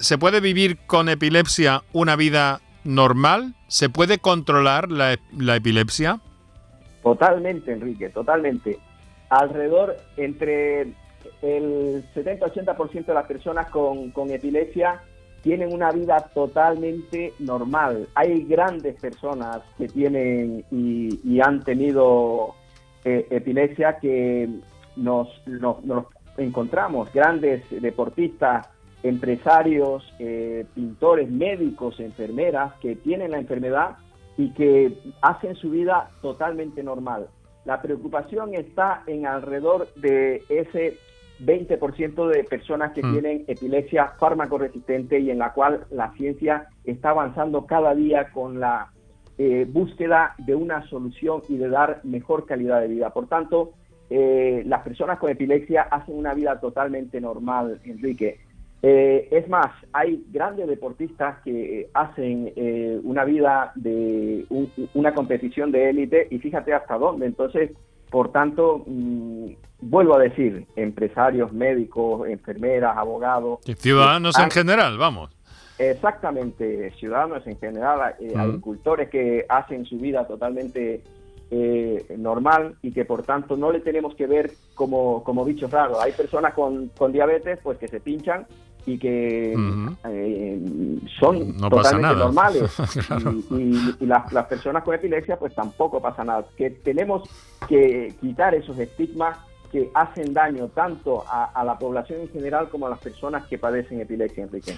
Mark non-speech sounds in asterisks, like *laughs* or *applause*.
¿se puede vivir con epilepsia una vida normal? ¿Se puede controlar la, epilepsia? Totalmente, Enrique, totalmente. Alrededor entre el 70-80% de las personas con, con epilepsia tienen una vida totalmente normal. Hay grandes personas que tienen y, han tenido eh, epilepsia que nos, nos, encontramos, grandes deportistas, empresarios, eh, pintores, médicos, enfermeras que tienen la enfermedad y que hacen su vida totalmente normal. La preocupación está en alrededor de ese 20% de personas que mm. tienen epilepsia fármaco resistente y en la cual la ciencia está avanzando cada día con la eh, búsqueda de una solución y de dar mejor calidad de vida. Por tanto, eh, las personas con epilepsia hacen una vida totalmente normal, Enrique. Eh, es más, hay grandes deportistas que hacen una vida de una competición de élite y fíjate hasta dónde. Entonces, por tanto, mm, vuelvo a decir, empresarios, médicos, enfermeras, abogados. ciudadanos en general, vamos. Exactamente, ciudadanos en general, eh, agricultores que hacen su vida totalmente eh, normal y que por tanto no le tenemos que ver como, como bichos raros. Hay personas con, con diabetes pues que se pinchan y que eh, son totalmente normales. *laughs* y, las, las, personas con epilepsia pues tampoco pasa nada. Que tenemos que quitar esos estigmas que hacen daño tanto a, la población en general como a las personas que padecen epilepsia, Enrique.